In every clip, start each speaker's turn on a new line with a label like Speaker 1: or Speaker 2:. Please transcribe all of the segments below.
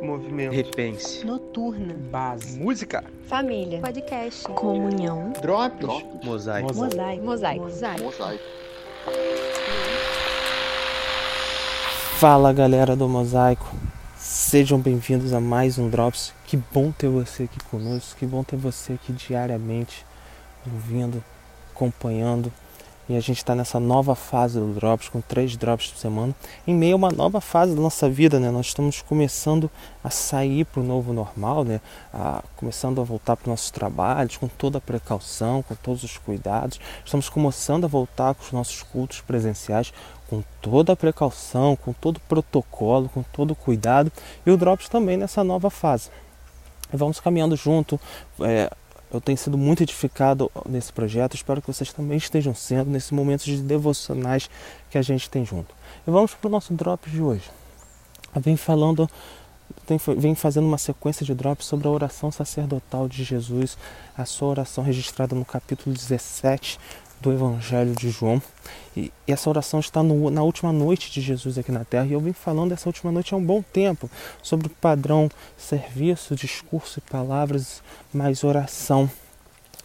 Speaker 1: Movimento.
Speaker 2: Repense.
Speaker 3: Noturna.
Speaker 1: Base.
Speaker 4: Música.
Speaker 5: Família.
Speaker 3: Podcast.
Speaker 5: Comunhão.
Speaker 4: Drops.
Speaker 2: Mosaico.
Speaker 3: Mosaico.
Speaker 5: Mosaico.
Speaker 4: Mosaico.
Speaker 6: Fala galera do Mosaico, sejam bem-vindos a mais um Drops. Que bom ter você aqui conosco, que bom ter você aqui diariamente ouvindo, acompanhando. E a gente está nessa nova fase do Drops, com três Drops por semana, em meio a uma nova fase da nossa vida, né? Nós estamos começando a sair para o novo normal, né? A, começando a voltar para os nossos trabalhos com toda a precaução, com todos os cuidados. Estamos começando a voltar com os nossos cultos presenciais com toda a precaução, com todo o protocolo, com todo o cuidado. E o Drops também nessa nova fase. Vamos caminhando junto. É, eu tenho sido muito edificado nesse projeto, espero que vocês também estejam sendo nesses momentos de devocionais que a gente tem junto. E vamos para o nosso Drops de hoje. Eu venho falando, vem fazendo uma sequência de drops sobre a oração sacerdotal de Jesus, a sua oração registrada no capítulo 17 do Evangelho de João. E essa oração está no, na última noite de Jesus aqui na Terra. E eu vim falando dessa última noite há um bom tempo sobre o padrão serviço, discurso e palavras, mais oração.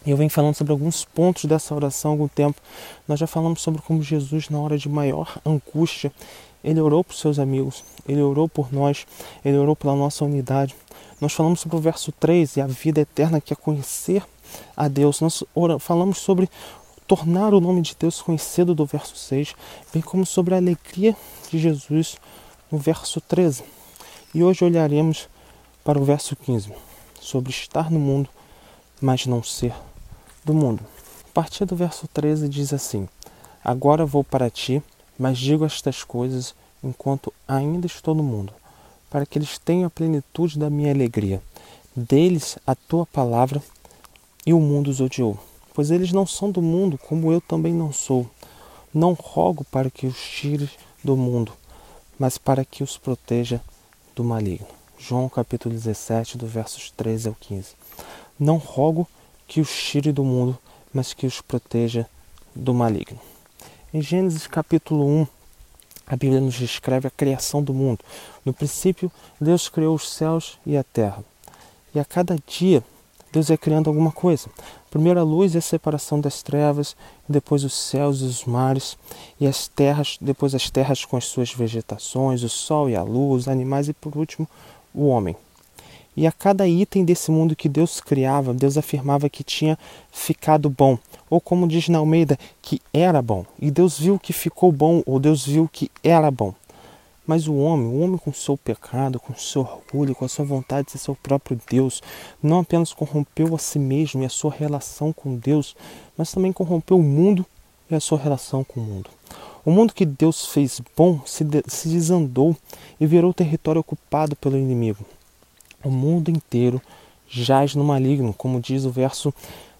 Speaker 6: E eu venho falando sobre alguns pontos dessa oração há algum tempo. Nós já falamos sobre como Jesus, na hora de maior angústia, ele orou por seus amigos, ele orou por nós, ele orou pela nossa unidade. Nós falamos sobre o verso 3 e a vida eterna que é conhecer a Deus. Nós falamos sobre tornar o nome de Deus conhecido do verso 6, bem como sobre a alegria de Jesus no verso 13. E hoje olharemos para o verso 15, sobre estar no mundo, mas não ser do mundo. A partir do verso 13 diz assim: Agora vou para ti, mas digo estas coisas enquanto ainda estou no mundo, para que eles tenham a plenitude da minha alegria. Deles a tua palavra e o mundo os odiou pois eles não são do mundo, como eu também não sou. Não rogo para que os tire do mundo, mas para que os proteja do maligno. João capítulo 17, do versos 13 ao 15. Não rogo que os tire do mundo, mas que os proteja do maligno. Em Gênesis capítulo 1, a Bíblia nos descreve a criação do mundo. No princípio, Deus criou os céus e a terra. E a cada dia Deus é criando alguma coisa. Primeiro a luz e a separação das trevas, depois os céus e os mares, e as terras, depois as terras com as suas vegetações, o sol e a luz, animais e por último o homem. E a cada item desse mundo que Deus criava, Deus afirmava que tinha ficado bom, ou como diz na Almeida, que era bom. E Deus viu que ficou bom, ou Deus viu que era bom. Mas o homem, o homem com seu pecado, com seu orgulho, com a sua vontade de ser seu próprio Deus, não apenas corrompeu a si mesmo e a sua relação com Deus, mas também corrompeu o mundo e a sua relação com o mundo. O mundo que Deus fez bom se, de, se desandou e virou território ocupado pelo inimigo. O mundo inteiro jaz no maligno, como diz o verso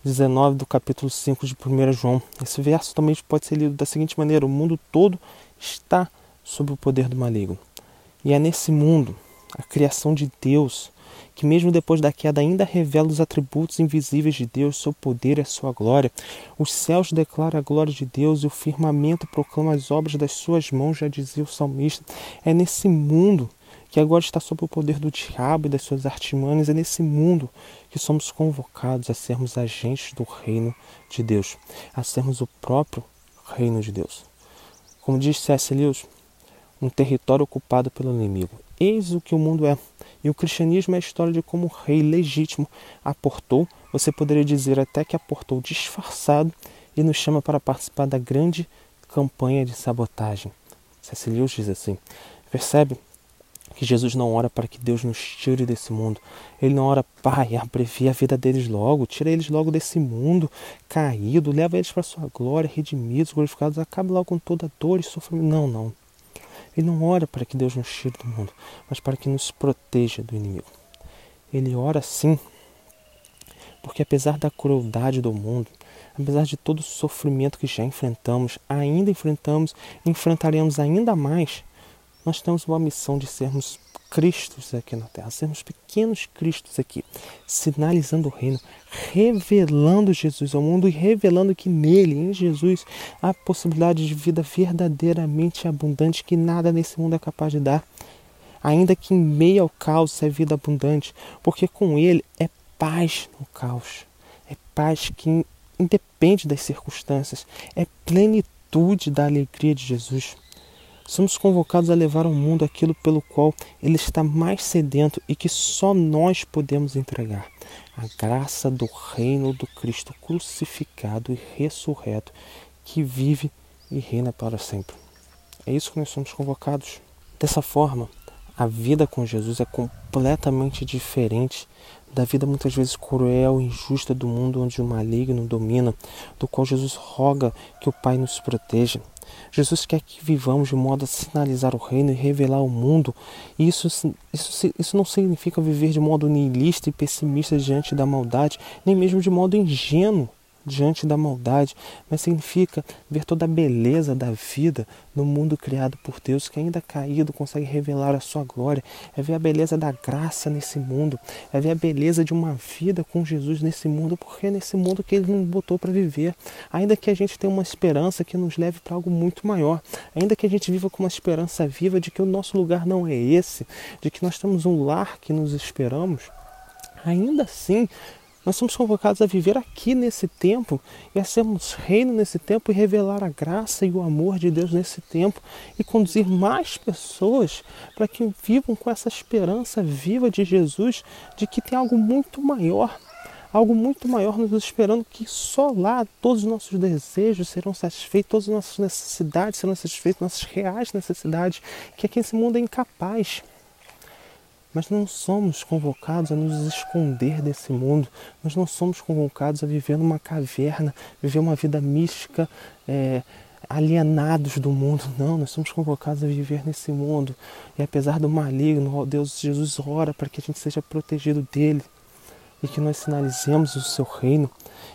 Speaker 6: 19 do capítulo 5 de 1 João. Esse verso também pode ser lido da seguinte maneira: o mundo todo está sob o poder do maligno. E é nesse mundo, a criação de Deus, que mesmo depois da queda ainda revela os atributos invisíveis de Deus, seu poder e sua glória. Os céus declaram a glória de Deus e o firmamento proclama as obras das suas mãos, já dizia o salmista. É nesse mundo que agora está sob o poder do diabo e das suas artimanhas, é nesse mundo que somos convocados a sermos agentes do reino de Deus, a sermos o próprio reino de Deus. Como diz C.S. Lewis, um território ocupado pelo inimigo. Eis o que o mundo é. E o cristianismo é a história de como o rei legítimo aportou, você poderia dizer até que aportou disfarçado e nos chama para participar da grande campanha de sabotagem. Lewis diz assim: percebe que Jesus não ora para que Deus nos tire desse mundo. Ele não ora, Pai, abrevia a vida deles logo, tira eles logo desse mundo caído, leva eles para a sua glória, redimidos, glorificados, acabe logo com toda dor e sofrimento. Não, não. Ele não ora para que Deus nos tire do mundo, mas para que nos proteja do inimigo. Ele ora sim, porque apesar da crueldade do mundo, apesar de todo o sofrimento que já enfrentamos, ainda enfrentamos, enfrentaremos ainda mais, nós temos uma missão de sermos Cristos aqui na terra, sermos pequenos Cristos aqui, sinalizando o reino, revelando Jesus ao mundo e revelando que nele, em Jesus, há possibilidade de vida verdadeiramente abundante que nada nesse mundo é capaz de dar. ainda que em meio ao caos é vida abundante, porque com Ele é paz no caos, é paz que independe das circunstâncias, é plenitude da alegria de Jesus. Somos convocados a levar ao mundo aquilo pelo qual ele está mais sedento e que só nós podemos entregar: a graça do reino do Cristo crucificado e ressurreto, que vive e reina para sempre. É isso que nós somos convocados. Dessa forma, a vida com Jesus é completamente diferente da vida muitas vezes cruel e injusta do mundo onde o maligno domina, do qual Jesus roga que o Pai nos proteja. Jesus quer que vivamos de modo a sinalizar o reino e revelar o mundo. E isso, isso, isso não significa viver de modo niilista e pessimista diante da maldade, nem mesmo de modo ingênuo diante da maldade, mas significa ver toda a beleza da vida no mundo criado por Deus, que ainda caído consegue revelar a sua glória, é ver a beleza da graça nesse mundo, é ver a beleza de uma vida com Jesus nesse mundo, porque é nesse mundo que ele nos botou para viver. Ainda que a gente tenha uma esperança que nos leve para algo muito maior, ainda que a gente viva com uma esperança viva de que o nosso lugar não é esse, de que nós temos um lar que nos esperamos, ainda assim nós somos convocados a viver aqui nesse tempo e a sermos reino nesse tempo e revelar a graça e o amor de Deus nesse tempo e conduzir mais pessoas para que vivam com essa esperança viva de Jesus de que tem algo muito maior algo muito maior nos esperando que só lá todos os nossos desejos serão satisfeitos, todas as nossas necessidades serão satisfeitas, nossas reais necessidades, que aqui esse mundo é incapaz. Mas não somos convocados a nos esconder desse mundo, nós não somos convocados a viver numa caverna, viver uma vida mística, é, alienados do mundo. Não, nós somos convocados a viver nesse mundo. E apesar do maligno, Deus Jesus ora para que a gente seja protegido dele e que nós sinalizemos o seu reino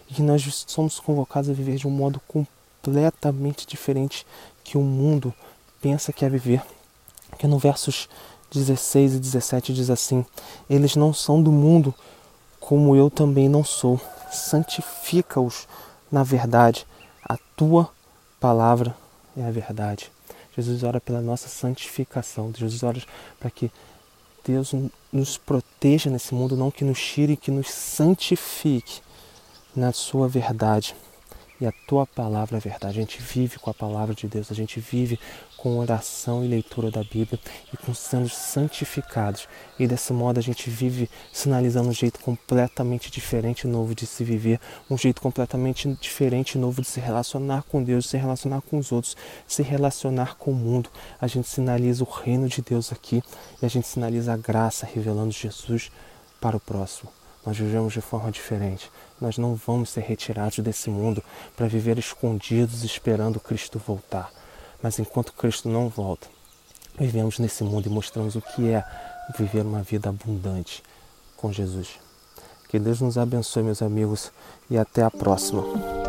Speaker 6: e que nós somos convocados a viver de um modo completamente diferente que o mundo pensa que é viver. Que no versos 16 e 17 diz assim: Eles não são do mundo, como eu também não sou. Santifica-os na verdade. A tua palavra é a verdade. Jesus ora pela nossa santificação. Jesus ora para que Deus nos proteja nesse mundo, não que nos tire, que nos santifique na sua verdade. E a tua palavra é verdade. A gente vive com a palavra de Deus, a gente vive com oração e leitura da Bíblia e com sendo santificados. E desse modo a gente vive sinalizando um jeito completamente diferente novo de se viver, um jeito completamente diferente novo de se relacionar com Deus, de se relacionar com os outros, de se relacionar com o mundo. A gente sinaliza o reino de Deus aqui e a gente sinaliza a graça revelando Jesus para o próximo nós vivemos de forma diferente. Nós não vamos ser retirados desse mundo para viver escondidos esperando Cristo voltar. Mas enquanto Cristo não volta, vivemos nesse mundo e mostramos o que é viver uma vida abundante com Jesus. Que Deus nos abençoe, meus amigos, e até a próxima.